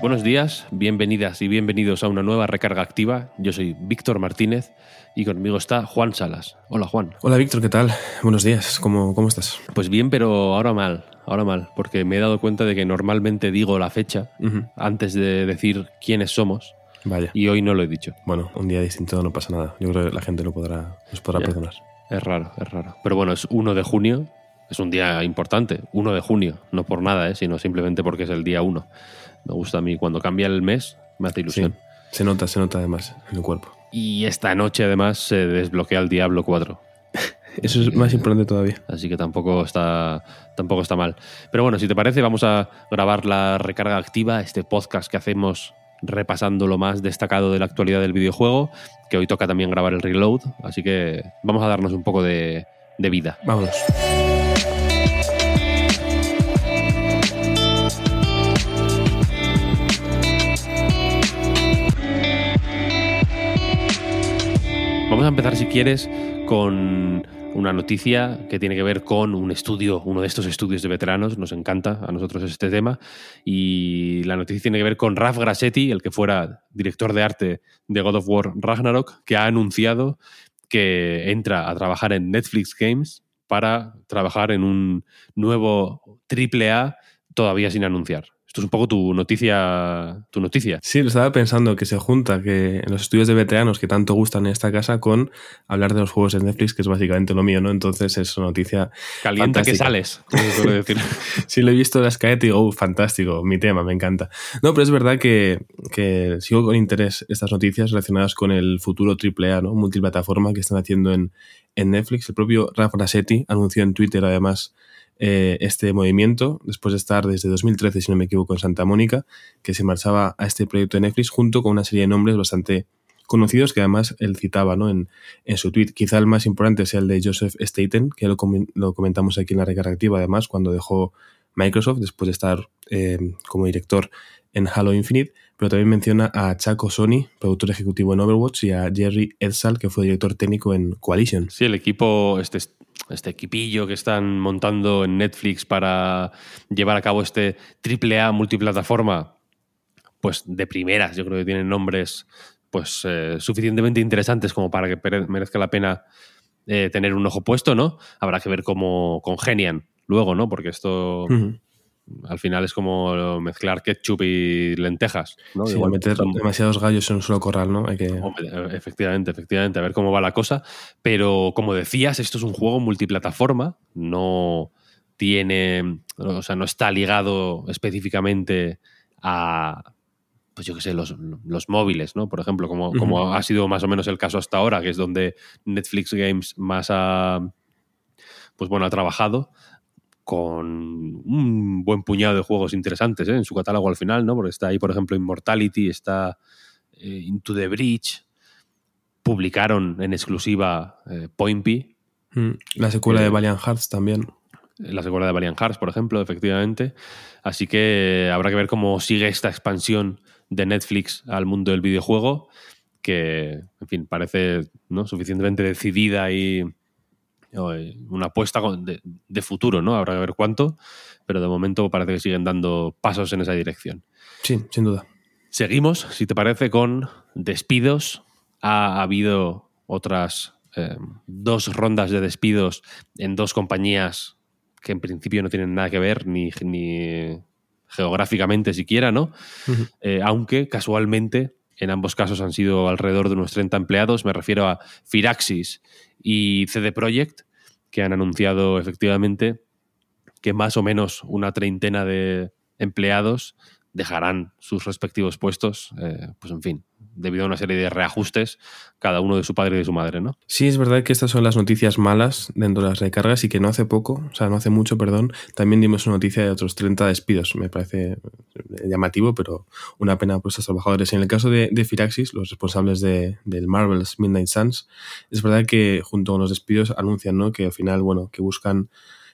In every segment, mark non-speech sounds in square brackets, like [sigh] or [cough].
Buenos días, bienvenidas y bienvenidos a una nueva recarga activa. Yo soy Víctor Martínez y conmigo está Juan Salas. Hola Juan. Hola Víctor, ¿qué tal? Buenos días, ¿cómo, cómo estás? Pues bien, pero ahora mal, ahora mal, porque me he dado cuenta de que normalmente digo la fecha antes de decir quiénes somos Vaya. y hoy no lo he dicho. Bueno, un día distinto no pasa nada. Yo creo que la gente lo podrá, nos podrá Ya. perdonar. Es raro, es raro. Pero bueno, es 1 de junio, es un día importante, 1 de junio, no por nada, ¿eh? sino simplemente porque es el día 1. Me gusta a mí, cuando cambia el mes, me hace Sí, ilusión. se nota, se nota además en el cuerpo. Y esta noche además se desbloquea el Diablo 4. [laughs] Eso es más importante todavía. Así que tampoco está, tampoco está mal. Pero bueno, si te parece, vamos a grabar la recarga activa, este podcast que hacemos repasando lo más destacado de la actualidad del videojuego, que hoy toca también grabar el reload. Así que vamos a darnos un poco de, de vida. Vámonos. A empezar, si quieres, con una noticia que tiene que ver con un estudio, uno de estos estudios de veteranos. Nos encanta a nosotros este tema. Y la noticia tiene que ver con Raf Grassetti, el que fuera director de arte de God of War Ragnarok, que ha anunciado que entra a trabajar en Netflix Games para trabajar en un nuevo AAA todavía sin anunciar. Esto es un poco tu noticia, tu noticia. Sí, lo estaba pensando que se junta que en los estudios de veteranos que tanto gustan en esta casa con hablar de los juegos de Netflix, que es básicamente lo mío, ¿no? Entonces es una noticia Calienta que sales, como decir. [laughs] Sí, lo he visto en la Skype y digo, "Uh, fantástico, mi tema, me encanta. No, pero es verdad que, que sigo con interés estas noticias relacionadas con el futuro AAA, ¿no? Multiplataforma que están haciendo en, en Netflix. El propio Raf Grassetti anunció en Twitter, además, eh, este movimiento, después de estar desde 2013, si no me equivoco, en Santa Mónica, que se marchaba a este proyecto de Netflix junto con una serie de nombres bastante conocidos que además él citaba ¿no? en, en su tweet. Quizá el más importante sea el de Joseph Staten, que lo, comen- lo comentamos aquí en la recarga activa, además, cuando dejó Microsoft, después de estar eh, como director en Halo Infinite, pero también menciona a Chaco Sony, productor ejecutivo en Overwatch, y a Jerry Edsal, que fue director técnico en Coalition. Sí, el equipo, este, este equipillo que están montando en Netflix para llevar a cabo este triple A multiplataforma, pues de primeras, yo creo que tienen nombres pues eh, suficientemente interesantes como para que merezca la pena eh, tener un ojo puesto, ¿no? Habrá que ver cómo congenian luego, ¿no? Porque esto. Al final es como mezclar ketchup y lentejas, ¿no? Sí, Igual meter son- demasiados gallos en un solo corral, ¿no? Hay que... Efectivamente, efectivamente, a ver cómo va la cosa. Pero como decías, esto es un juego multiplataforma, no tiene, o sea, no está ligado específicamente a, pues yo qué sé, los, los móviles, ¿no? Por ejemplo, como, como ha sido más o menos el caso hasta ahora, que es donde Netflix Games más ha, pues bueno, ha trabajado con un buen puñado de juegos interesantes ¿eh? en su catálogo al final, ¿no? Porque está ahí, por ejemplo, Immortality, está eh, Into the Breach, publicaron en exclusiva eh, Point P, Mm, La secuela Eh, de Valiant Hearts también. la secuela de Valiant Hearts, por ejemplo, efectivamente. Así que habrá que ver cómo sigue esta expansión de Netflix al mundo del videojuego, que, en fin, parece ¿no? suficientemente decidida y eh, una apuesta de, de futuro, ¿no? Habrá que ver cuánto, pero de momento parece que siguen dando pasos en esa dirección. Sí, sin duda. Seguimos, si te parece, con despidos. Ha habido otras eh, dos rondas de despidos en dos compañías que en principio no tienen nada que ver, ni, ni geográficamente siquiera, ¿no? Eh, aunque casualmente en ambos casos han sido alrededor de unos 30 empleados. Me refiero a Firaxis y CD Projekt, que han anunciado efectivamente que más o menos una treintena de empleados dejarán sus respectivos puestos, eh, pues en fin, debido a una serie de reajustes, cada uno de su padre y de su madre, ¿no? Sí, es verdad que estas son las noticias malas dentro de las recargas y que no hace poco, o sea, no hace mucho, perdón, también dimos una noticia de otros 30 despidos. Me parece llamativo, pero una pena por estos trabajadores. En el caso de, Firaxis, los responsables de, del Marvel's Midnight Suns, es verdad que junto con los despidos anuncian ¿no? que al final, bueno, que buscan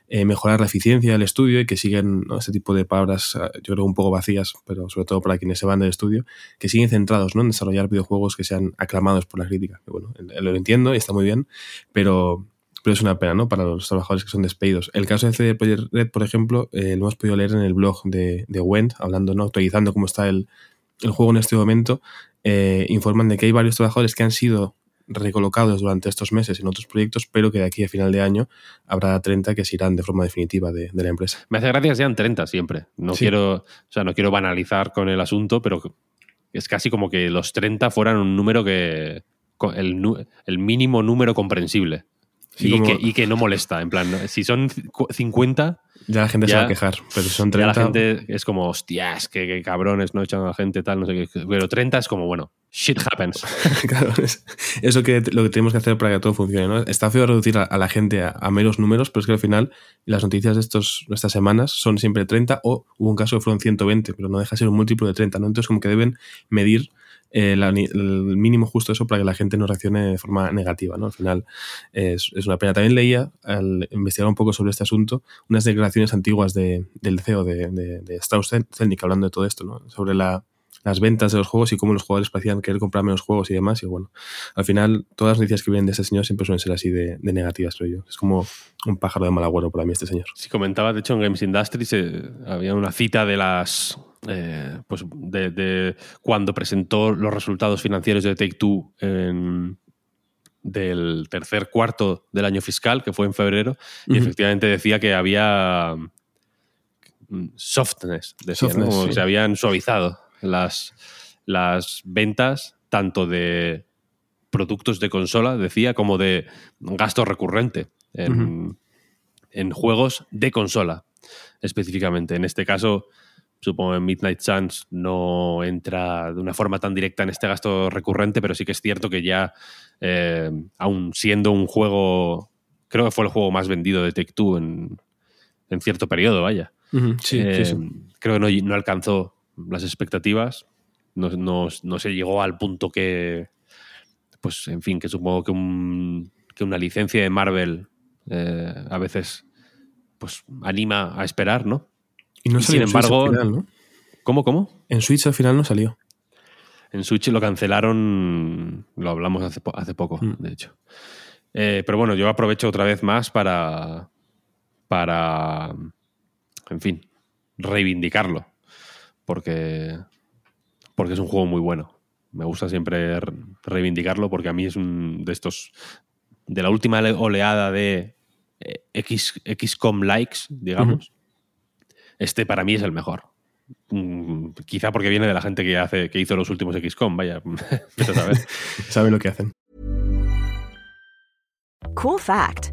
eh, mejorar la eficiencia del estudio y que siguen este tipo de palabras, eh, yo creo, un poco vacías, pero sobre todo para quienes se van del estudio, que siguen centrados ¿no? en desarrollar videojuegos que sean aclamados por la crítica. bueno, lo entiendo y está muy bien, pero, pero es una pena ¿no? para los trabajadores que son despedidos. El caso de CD Projekt Red, por ejemplo, eh, lo hemos podido leer en el blog de, de Wendt, hablando, ¿no? actualizando cómo está el, el juego en este momento. informan de que hay varios trabajadores que han sido recolocados durante estos meses en otros proyectos, pero que de aquí a final de año habrá 30 que se irán de forma definitiva de, la empresa. Me hace gracia que sean 30 siempre. No quiero, o sea, no quiero banalizar con el asunto, pero es casi como que los 30 fueran un número que el, el mínimo número comprensible y, que, no molesta. En plan, si son 50. Ya la gente se va a quejar, pero si son 30. Ya la gente es como, hostias, que, cabrones, no echan a la gente, tal, no sé qué. Pero 30 es como, bueno, shit happens. [laughs] claro, es eso que lo que tenemos que hacer para que todo funcione. ¿no? Está feo reducir a, la gente a, menos números, pero es que al final las noticias de, estos, estas semanas son siempre 30 o hubo un caso que fueron 120, pero no deja de ser un múltiplo de 30. ¿no? Entonces, como que deben medir eh, el mínimo justo eso para que la gente no reaccione de forma negativa. ¿no? Al final es, una pena. También leía, al investigar un poco sobre este asunto, unas declaraciones antiguas de, del CEO de, de, de Strauss-Zelnick hablando de todo esto, ¿no? sobre la, las ventas de los juegos y cómo los jugadores parecían querer comprar menos juegos y demás. Y bueno, al final todas las noticias que vienen de este señor siempre suelen ser así de, negativas, creo yo. Es como un pájaro de mal agüero para mí este señor. Sí, comentaba, de hecho, en Games Industry había una cita de las eh, pues de, cuando presentó los resultados financieros de Take Two del tercer cuarto del año fiscal, que fue en febrero, y efectivamente decía que había mm, softness, decía, se habían suavizado las, las ventas tanto de productos de consola, decía, como de gasto recurrente en, en juegos de consola específicamente. En este caso, supongo que Midnight Suns no entra de una forma tan directa en este gasto recurrente, pero sí que es cierto que ya, eh, aún siendo un juego, creo que fue el juego más vendido de Take Two en, cierto periodo, vaya. Eh, creo que no, alcanzó las expectativas, no, se llegó al punto que, pues, en fin, que supongo que, una licencia de Marvel eh, a veces pues anima a esperar, ¿no? Y no salió sin embargo, al final, ¿no? ¿Cómo, cómo? En Switch al final no salió. En Switch lo cancelaron, lo hablamos hace, hace poco, mm. de hecho. Eh, pero bueno, yo aprovecho otra vez más para, para, en fin, reivindicarlo. Porque, porque es un juego muy bueno. Me gusta siempre reivindicarlo porque a mí es un de estos, de la última oleada de eh, X, XCOM likes, digamos este para mí es el mejor. Mm, quizá porque viene de la gente que hace que hizo los últimos XCOM, vaya, [laughs] [laughs] Sabe lo que hacen. Cool fact,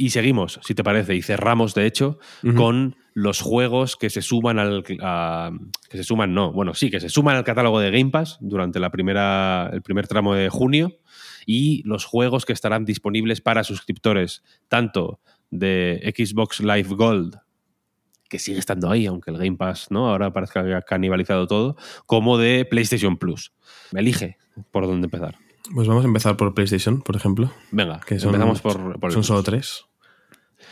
Y seguimos, si te parece, y cerramos, de hecho, uh -huh. con los juegos que se suman al. A, que se suman, no, bueno, sí, que se suman al catálogo de Game Pass durante la primera, el primer tramo de junio y los juegos que estarán disponibles para suscriptores, tanto de Xbox Live Gold que sigue estando ahí, aunque el Game Pass ¿no? ahora parezca que ha canibalizado todo, como de PlayStation Plus. Me elige por dónde empezar. Pues vamos a empezar por PlayStation, por ejemplo. Venga, que son, empezamos por, Son solo tres.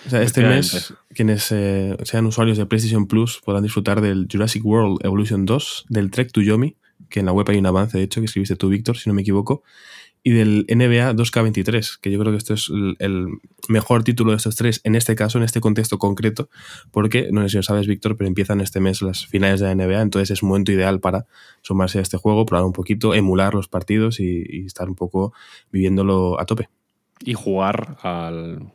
O sea, este mes, quienes eh, sean usuarios de PlayStation Plus podrán disfrutar del Jurassic World Evolution 2, del Trek to Yomi, que en la web hay un avance, de hecho, que escribiste tú, Víctor, si no me equivoco, y del NBA 2K23, que yo creo que esto es el, mejor título de estos tres, en este caso, en este contexto concreto, porque, no sé si lo sabes, Víctor, pero empiezan este mes las finales de la NBA, entonces es un momento ideal para sumarse a este juego, probar un poquito, emular los partidos y, estar un poco viviéndolo a tope. Y jugar al,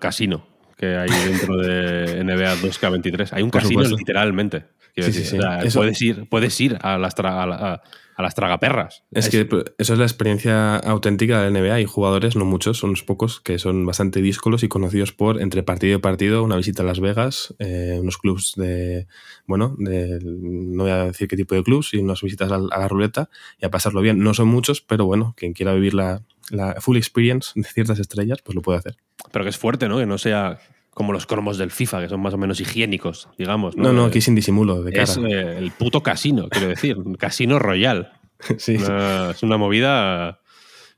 casino que hay dentro de [laughs] NBA 2K23. Hay un casino literalmente. Sí, sí, sí. puedes, ir, puedes ir a las, a, a las tragaperras. Es que eso es la experiencia auténtica de la NBA. y jugadores, no muchos, son unos pocos, que son bastante díscolos y conocidos por, entre partido y partido, una visita a Las Vegas, eh, unos clubs de, bueno, de, no voy a decir qué tipo de clubs, y unas visitas a, la ruleta y a pasarlo bien. No son muchos, pero bueno, quien quiera vivir la, la full experience de ciertas estrellas, pues lo puede hacer. Pero que es fuerte, ¿no? Que no sea como los cromos del FIFA, que son más o menos higiénicos, digamos. No, no, aquí sin disimulo, de cara. Es eh, el puto casino, quiero decir, un casino royal. [laughs] sí, Es una movida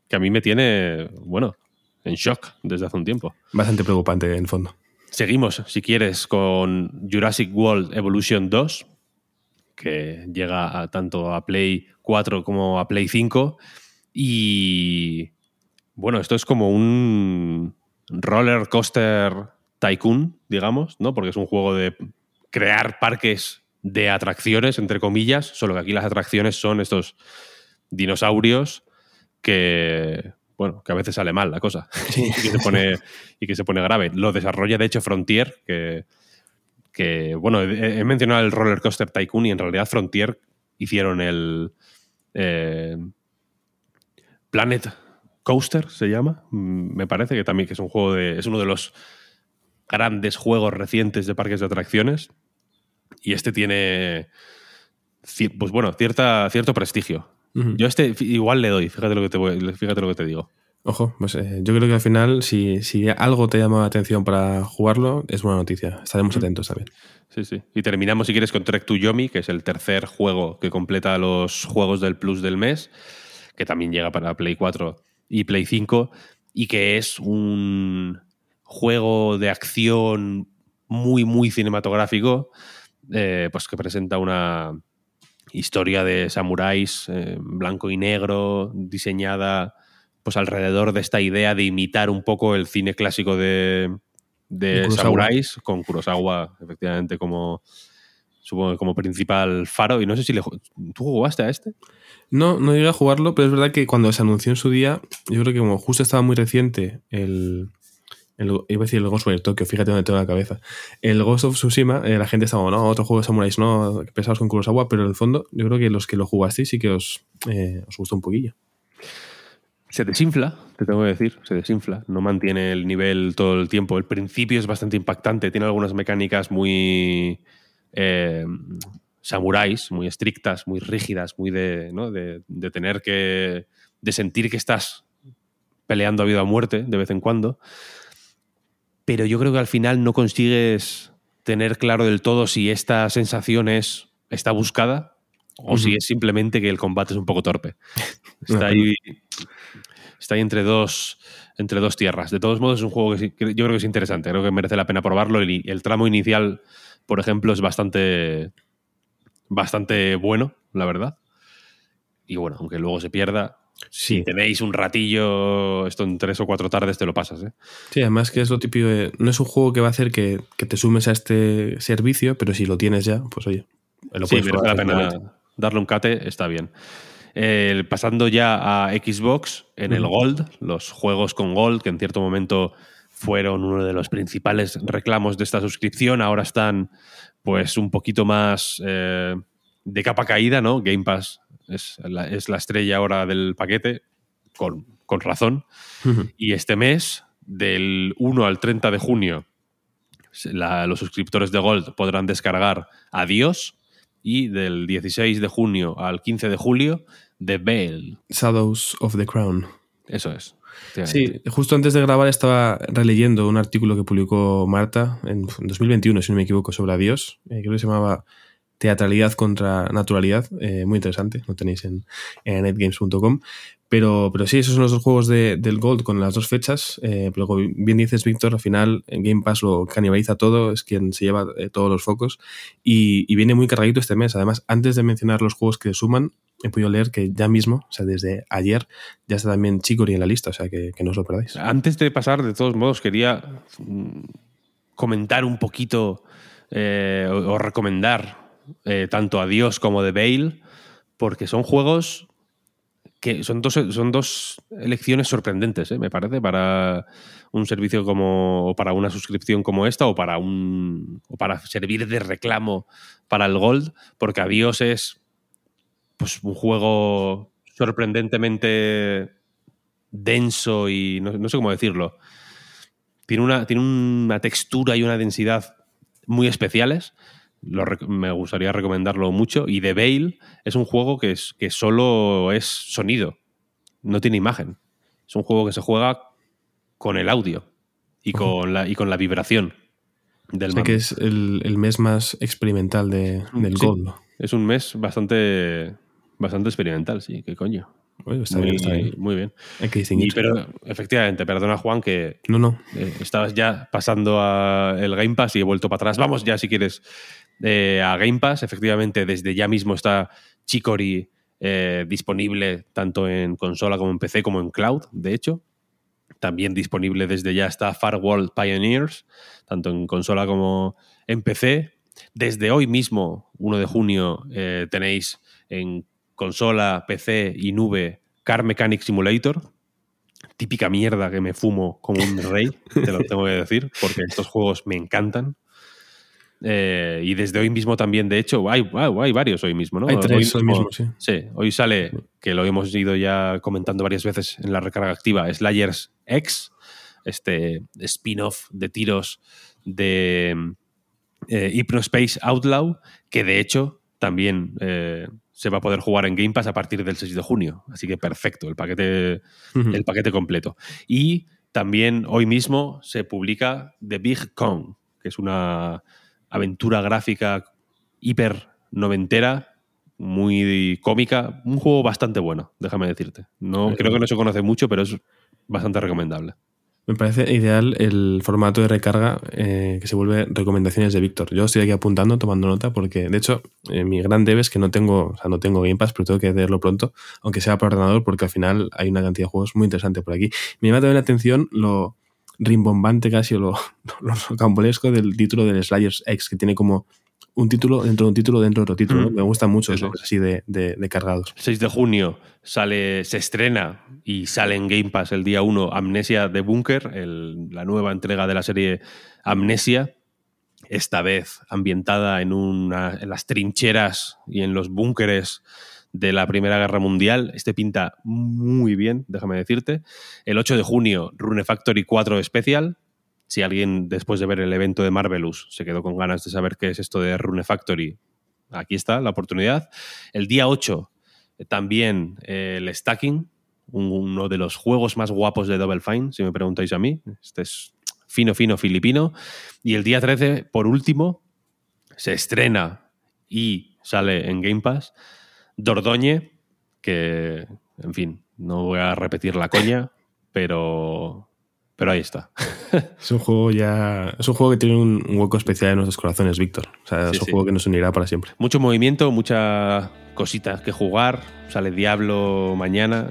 que a mí me tiene, bueno, en shock desde hace un tiempo. Bastante preocupante, en fondo. Seguimos, si quieres, con Jurassic World Evolution 2, que llega tanto a Play 4 como a Play 5. Y bueno, esto es como un roller coaster tycoon, digamos, ¿no? Porque es un juego de crear parques de atracciones, entre comillas, solo que aquí las atracciones son estos dinosaurios que, bueno, que a veces sale mal la cosa [laughs] y, que se pone, y que se pone grave. Lo desarrolla, de hecho, Frontier, que, que bueno, he, mencionado el Roller Coaster Tycoon y en realidad Frontier hicieron el eh, Planet Coaster, se llama, mm, me parece que también que es un juego de, es uno de los grandes juegos recientes de parques de atracciones. Y este tiene, pues bueno, cierta, cierto prestigio. Yo este igual le doy, fíjate lo que te, fíjate lo que te digo. Ojo, pues eh, yo creo que al final, si, si, algo te llama la atención para jugarlo, es buena noticia. Estaremos atentos también. Sí, sí. Y terminamos, si quieres, con Trek to Yomi, que es el tercer juego que completa los juegos del Plus del mes, que también llega para Play 4 y Play 5, y que es un juego de acción muy, muy cinematográfico, eh, pues que presenta una historia de samuráis eh, blanco y negro, diseñada pues alrededor de esta idea de imitar un poco el cine clásico de, de samuráis, con Kurosawa, efectivamente, como supongo como principal faro. Y no sé si le, tú jugaste a este. No, no llegué a jugarlo, pero es verdad que cuando se anunció en su día, yo creo que como justo estaba muy reciente el, iba a decir el Ghostwire Tokyo, fíjate dónde tengo la cabeza. El Ghost of Tsushima, eh, la gente estaba, no, otro juego de samuráis, no, pesados con Kurosawa, pero en el fondo yo creo que los que lo jugasteis sí que os, eh, os gustó un poquillo. Se desinfla, te tengo que decir, se desinfla, no mantiene el nivel todo el tiempo. El principio es bastante impactante, tiene algunas mecánicas muy eh, samuráis, muy estrictas, muy rígidas, muy de, ¿no? de, de tener que, de sentir que estás peleando a vida o muerte de vez en cuando pero yo creo que al final no consigues tener claro del todo si esta sensación es, está buscada o si es simplemente que el combate es un poco torpe. [laughs] Está ahí, está ahí entre, dos, entre dos tierras. De todos modos, es un juego que, yo creo que es interesante, creo que merece la pena probarlo. El, el tramo inicial, por ejemplo, es bastante, bastante bueno, la verdad. Y bueno, aunque luego se pierda, si tenéis un ratillo, esto en tres o cuatro tardes te lo pasas. ¿eh? Sí, además que es lo típico de, No es un juego que va a hacer que, te sumes a este servicio, pero si lo tienes ya, pues oye, lo sí, merece la pena darle un cate, está bien. pasando ya a Xbox, en el Gold, los juegos con Gold, que en cierto momento fueron uno de los principales reclamos de esta suscripción, ahora están pues un poquito más eh, de capa caída, ¿no? Game Pass es la, estrella ahora del paquete, con, razón. Y este mes, del 1 al 30 de junio, los suscriptores de Gold podrán descargar Adiós y del 16 de junio al 15 de julio, The Veil. Shadows of the Crown. Eso es. Sí, justo antes de grabar estaba releyendo un artículo que publicó Marta en 2021, si no me equivoco, sobre Adiós. Eh, creo que se llamaba teatralidad contra naturalidad, eh, muy interesante, lo tenéis en, netgames.com. Pero, pero sí, esos son los dos juegos de, del Gold con las dos fechas. Eh, pero como bien dices, Víctor, al final en Game Pass lo canibaliza todo, es quien se lleva eh, todos los focos y, y, viene muy cargadito este mes. Además, antes de mencionar los juegos que suman, he podido leer que ya mismo, o sea, desde ayer, ya está también Chicory en la lista, o sea, que, no os lo perdáis. Antes de pasar, de todos modos, quería mm, comentar un poquito eh, o, recomendar eh, tanto a Dios como de Bale, porque son juegos que son dos, son dos elecciones sorprendentes, ¿eh? me parece, para un servicio como, o para una suscripción como esta, o para un. o para servir de reclamo para el Gold, porque Adiós es pues un juego sorprendentemente denso y no, no sé cómo decirlo. Tiene una, tiene una textura y una densidad muy especiales. Lo, me gustaría recomendarlo mucho. Y The Veil es un juego que, es, que solo es sonido, no tiene imagen. Es un juego que se juega con el audio y, con, la, y con la vibración del o sea que es el, el, mes más experimental de, del sí, Gold. Es un mes bastante, bastante experimental, sí, qué coño. Oye, está muy, bien, está bien. muy bien. Hay que distinguir. Y, pero efectivamente, perdona Juan que No, no. eh, estabas ya pasando a el Game Pass y he vuelto para atrás. Vamos ya si quieres eh, a Game Pass. Efectivamente, desde ya mismo está Chicory eh, disponible tanto en consola como en PC como en cloud, de hecho. También disponible desde ya está Far World Pioneers, tanto en consola como en PC. Desde hoy mismo, 1 de junio, tenéis en consola, PC y nube Car Mechanic Simulator. Típica mierda que me fumo como un rey, te lo tengo que decir, porque estos juegos me encantan. Eh, y desde hoy mismo también, de hecho, hay, hay varios hoy mismo, ¿no? Hay tres hoy mismo, sí. Sí, hoy sale, que lo hemos ido ya comentando varias veces en la recarga activa, Slayers X, este spin-off de tiros de eh, Hypnospace Outlaw, que de hecho también eh, se va a poder jugar en Game Pass a partir del 6 de junio. Así que perfecto, el paquete, uh -huh. el paquete completo. Y también hoy mismo se publica The Big Kong, que es una aventura gráfica hiper noventera, muy cómica, un juego bastante bueno, déjame decirte. No, creo que no se conoce mucho, pero es bastante recomendable. Me parece ideal el formato de recarga eh, que se vuelve recomendaciones de Víctor. Yo estoy aquí apuntando, tomando nota, porque de hecho eh, mi gran debe es que no tengo, o sea, no tengo Game Pass, pero tengo que verlo pronto, aunque sea por ordenador, porque al final hay una cantidad de juegos muy interesante por aquí. Me llama también la atención lo rimbombante casi o lo, [laughs] lo rocambolesco del título del Slayers X, que tiene como un título dentro de un título dentro de otro título. Mm. ¿no? Me gusta mucho eso, así de, de, de, cargados. 6 de junio sale, se estrena y sale en Game Pass el día 1 Amnesia de Bunker, el, la nueva entrega de la serie Amnesia. Esta vez ambientada en, una, en las trincheras y en los búnkeres de la Primera Guerra Mundial. Este pinta muy bien, déjame decirte. El 8 de junio, Rune Factory 4 Special, si alguien después de ver el evento de Marvelous se quedó con ganas de saber qué es esto de Rune Factory, aquí está la oportunidad. El día 8 también eh, el Stacking, uno de los juegos más guapos de Double Fine, si me preguntáis a mí. Este es fino, fino filipino. Y el día 13, por último, se estrena y sale en Game Pass Dordoñe, que, en fin, no voy a repetir la coña, pero pero ahí está. [laughs] es un juego ya. Es un juego que tiene un, hueco especial en nuestros corazones, Víctor. O sea, sí, es un sí. juego que nos unirá para siempre. Mucho movimiento, muchas cositas que jugar. Sale Diablo mañana.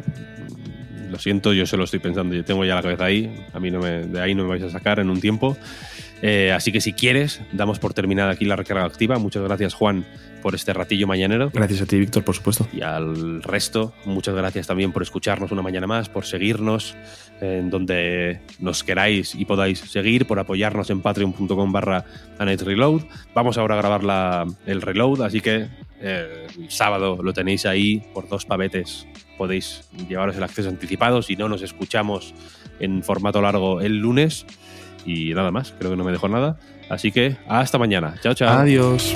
Lo siento, yo se lo estoy pensando. Yo tengo ya la cabeza ahí. A mí no me, de ahí no me vais a sacar en un tiempo. Eh, así que si quieres, damos por terminada aquí la recarga activa. Muchas gracias, Juan, por este ratillo mañanero. Gracias a ti, Víctor, por supuesto. Y al resto, muchas gracias también por escucharnos una mañana más, por seguirnos en donde nos queráis y podáis seguir, por apoyarnos en patreon.com barra Reload. Vamos ahora a grabar la, el reload, así que eh, el sábado lo tenéis ahí por dos pavetes. Podéis llevaros el acceso anticipado. Si no, nos escuchamos en formato largo el lunes. Y nada más, creo que no me dejo nada. Así que hasta mañana. Chao, chao. Adiós.